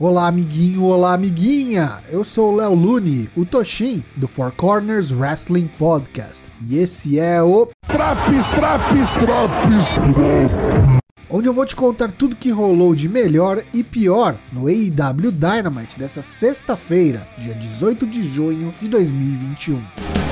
Olá, amiguinho, olá, amiguinha! Eu sou o Léo Lune, o Toshin, do Four Corners Wrestling Podcast. E esse é o. Traps, traps, traps! Onde eu vou te contar tudo que rolou de melhor e pior no AEW Dynamite dessa sexta-feira, dia 18 de junho de 2021.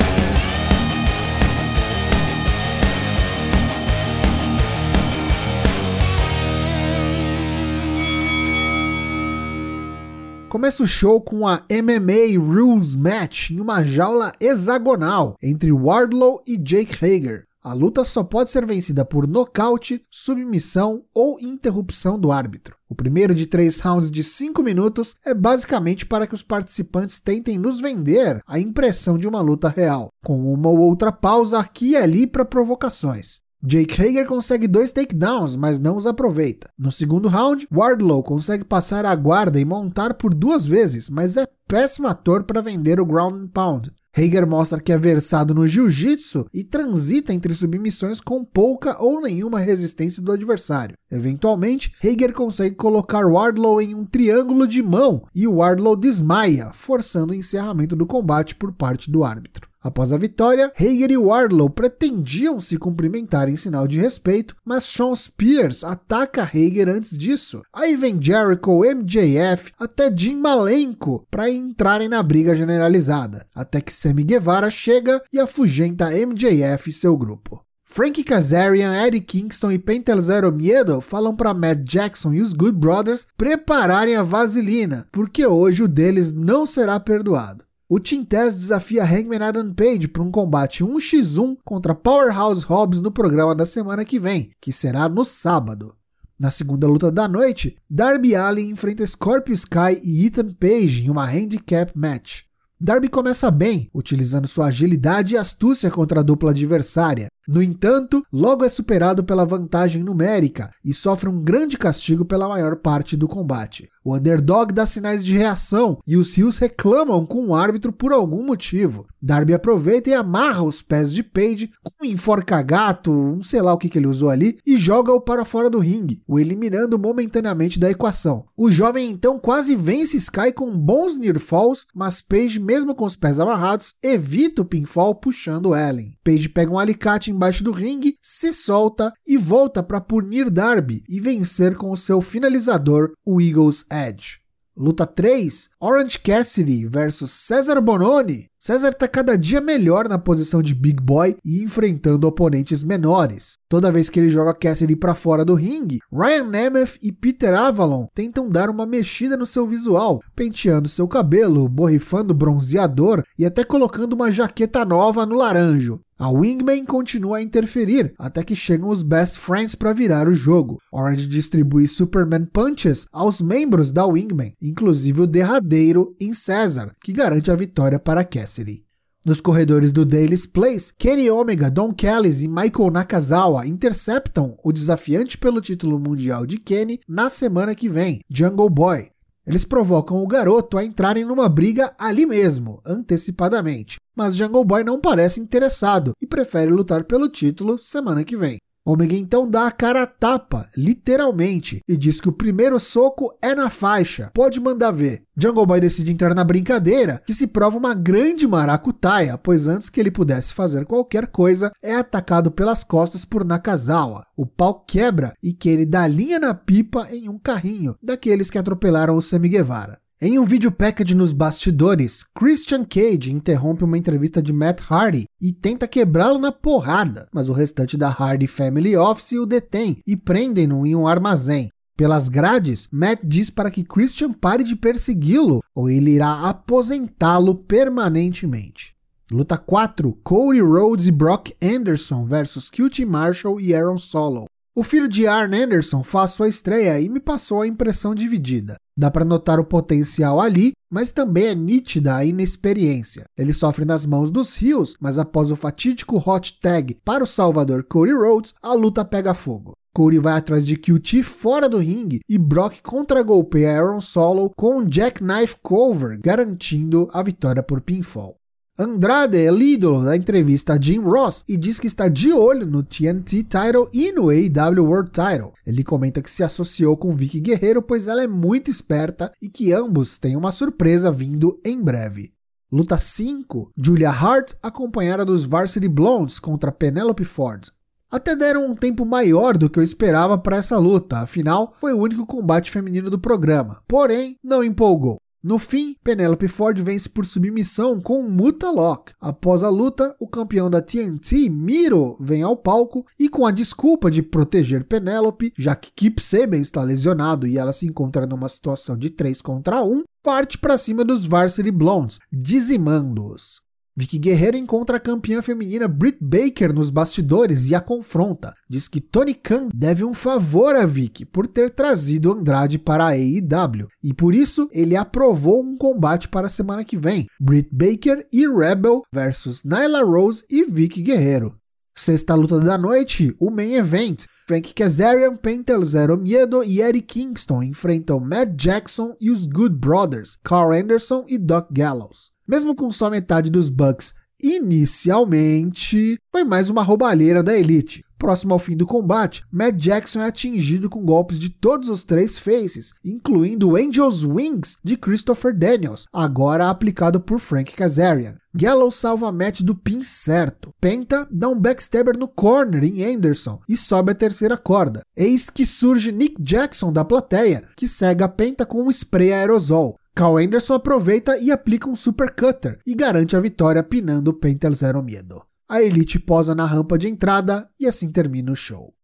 Começa o show com a MMA Rules Match em uma jaula hexagonal entre Wardlow e Jake Hager. A luta só pode ser vencida por nocaute, submissão ou interrupção do árbitro. O primeiro de três rounds de 5 minutos é basicamente para que os participantes tentem nos vender a impressão de uma luta real, com uma ou outra pausa aqui e ali para provocações. Jake Hager consegue dois takedowns, mas não os aproveita. No segundo round, Wardlow consegue passar a guarda e montar por duas vezes, mas é péssimo ator para vender o ground and pound. Hager mostra que é versado no jiu-jitsu e transita entre submissões com pouca ou nenhuma resistência do adversário. Eventualmente, Hager consegue colocar Wardlow em um triângulo de mão e Wardlow desmaia, forçando o encerramento do combate por parte do árbitro. Após a vitória, Hager e Wardlow pretendiam se cumprimentar em sinal de respeito, mas Sean Spears ataca Hager antes disso. Aí vem Jericho, MJF, até Jim Malenko para entrarem na briga generalizada, até que Sammy Guevara chega e afugenta MJF e seu grupo. Frank Kazarian, Eddie Kingston e Pentel Zero Miedo falam para Matt Jackson e os Good Brothers prepararem a vaselina, porque hoje o deles não será perdoado. O Taz desafia Hangman Adam Page para um combate 1x1 contra Powerhouse Hobbs no programa da semana que vem, que será no sábado. Na segunda luta da noite, Darby Allin enfrenta Scorpio Sky e Ethan Page em uma handicap match. Darby começa bem, utilizando sua agilidade e astúcia contra a dupla adversária. No entanto, logo é superado pela vantagem numérica e sofre um grande castigo pela maior parte do combate. O underdog dá sinais de reação e os rios reclamam com o árbitro por algum motivo. Darby aproveita e amarra os pés de Page com um enforca-gato, um sei lá o que, que ele usou ali, e joga-o para fora do ringue, o eliminando momentaneamente da equação. O jovem então quase vence Sky com bons near falls, mas Page, mesmo com os pés amarrados, evita o pinfall puxando Ellen. Page pega um alicate embaixo do ringue, se solta e volta para punir Darby e vencer com o seu finalizador, o Eagles Edge. Luta 3: Orange Cassidy versus Cesar Bononi. César está cada dia melhor na posição de Big Boy e enfrentando oponentes menores. Toda vez que ele joga Cassidy para fora do ringue, Ryan Nemeth e Peter Avalon tentam dar uma mexida no seu visual, penteando seu cabelo, borrifando bronzeador e até colocando uma jaqueta nova no laranjo. A Wingman continua a interferir até que chegam os Best Friends para virar o jogo. Orange distribui Superman Punches aos membros da Wingman, inclusive o derradeiro em César, que garante a vitória para Cassidy. Nos corredores do Daily's Place, Kenny Omega, Don Callis e Michael Nakazawa interceptam o desafiante pelo título mundial de Kenny na semana que vem, Jungle Boy. Eles provocam o garoto a entrarem numa briga ali mesmo, antecipadamente. Mas Jungle Boy não parece interessado e prefere lutar pelo título semana que vem. Omega então dá a cara a tapa, literalmente, e diz que o primeiro soco é na faixa, pode mandar ver. Jungle Boy decide entrar na brincadeira, que se prova uma grande maracutaia, pois antes que ele pudesse fazer qualquer coisa, é atacado pelas costas por Nakazawa. O pau quebra e Kenny dá linha na pipa em um carrinho, daqueles que atropelaram o Sammy Guevara. Em um vídeo package nos bastidores, Christian Cage interrompe uma entrevista de Matt Hardy e tenta quebrá-lo na porrada, mas o restante da Hardy Family Office o detém e prendem-no em um armazém. Pelas grades, Matt diz para que Christian pare de persegui-lo ou ele irá aposentá-lo permanentemente. Luta 4: Cody Rhodes e Brock Anderson versus QT Marshall e Aaron Solo. O filho de Arn Anderson faz sua estreia e me passou a impressão dividida. Dá para notar o potencial ali, mas também é nítida a inexperiência. Ele sofre nas mãos dos rios, mas após o fatídico hot tag para o salvador Cody Rhodes, a luta pega fogo. Cody vai atrás de QT fora do ringue e Brock contra-golpeia Aaron Solo com um jackknife cover, garantindo a vitória por pinfall. Andrade é líder da entrevista a Jim Ross e diz que está de olho no TNT Title e no AEW World Title. Ele comenta que se associou com Vicky Guerreiro pois ela é muito esperta e que ambos têm uma surpresa vindo em breve. Luta 5: Julia Hart acompanhada dos Varsity Blondes contra Penelope Ford. Até deram um tempo maior do que eu esperava para essa luta, afinal, foi o único combate feminino do programa. Porém, não empolgou. No fim, Penelope Ford vence por submissão com Muta Lock. Após a luta, o campeão da TNT, Miro, vem ao palco e com a desculpa de proteger Penelope, já que Kip Saban está lesionado e ela se encontra numa situação de 3 contra 1, parte para cima dos Varsity Blondes, dizimando-os. Vicky Guerreiro encontra a campeã feminina Britt Baker nos bastidores e a confronta. Diz que Tony Khan deve um favor a Vicky por ter trazido Andrade para a AEW e por isso ele aprovou um combate para a semana que vem: Britt Baker e Rebel versus Nyla Rose e Vicky Guerreiro. Sexta luta da noite, o main event. Frank Kazarian, Pentel Zero Miedo e Eddie Kingston enfrentam Matt Jackson e os Good Brothers, Carl Anderson e Doc Gallows. Mesmo com só metade dos Bucks inicialmente, foi mais uma roubalheira da Elite. Próximo ao fim do combate, Matt Jackson é atingido com golpes de todos os três faces, incluindo o Angel's Wings de Christopher Daniels, agora aplicado por Frank Kazarian. Gallows salva Matt do pin certo. Penta dá um backstabber no corner em Anderson e sobe a terceira corda. Eis que surge Nick Jackson da plateia, que cega a Penta com um spray aerosol. Cal Anderson aproveita e aplica um super cutter e garante a vitória pinando o Penta Zero Medo. A Elite posa na rampa de entrada e assim termina o show.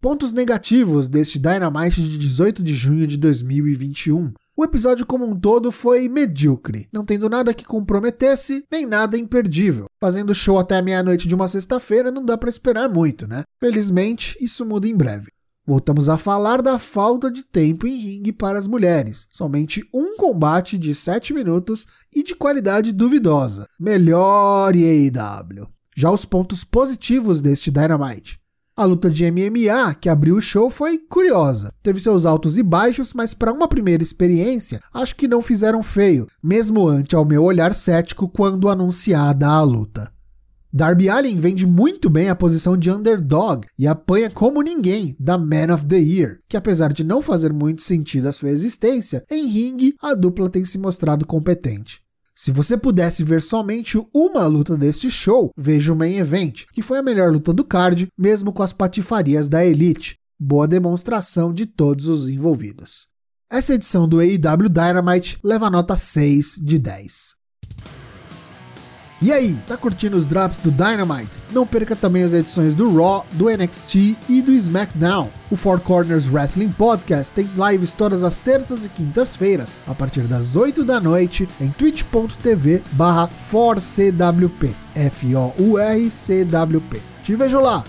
Pontos negativos deste Dynamite de 18 de junho de 2021. O episódio como um todo foi medíocre, não tendo nada que comprometesse, nem nada imperdível. Fazendo show até meia-noite de uma sexta-feira não dá para esperar muito, né? Felizmente, isso muda em breve. Voltamos a falar da falta de tempo em ringue para as mulheres. Somente um combate de 7 minutos e de qualidade duvidosa. Melhor AEW. Já os pontos positivos deste Dynamite. A luta de MMA que abriu o show foi curiosa. Teve seus altos e baixos, mas para uma primeira experiência, acho que não fizeram feio, mesmo ante ao meu olhar cético quando anunciada a luta. Darby Allin vende muito bem a posição de underdog e apanha como ninguém da Man of the Year, que apesar de não fazer muito sentido a sua existência, em ringue a dupla tem se mostrado competente. Se você pudesse ver somente uma luta deste show, veja o Main Event, que foi a melhor luta do card, mesmo com as patifarias da Elite. Boa demonstração de todos os envolvidos. Essa edição do AEW Dynamite leva nota 6 de 10. E aí, tá curtindo os drops do Dynamite? Não perca também as edições do Raw, do NXT e do SmackDown. O Four Corners Wrestling Podcast tem lives todas as terças e quintas-feiras, a partir das 8 da noite, em twitch.tv barra 4CWP. F-O-U-R-C-W-P. Te vejo lá!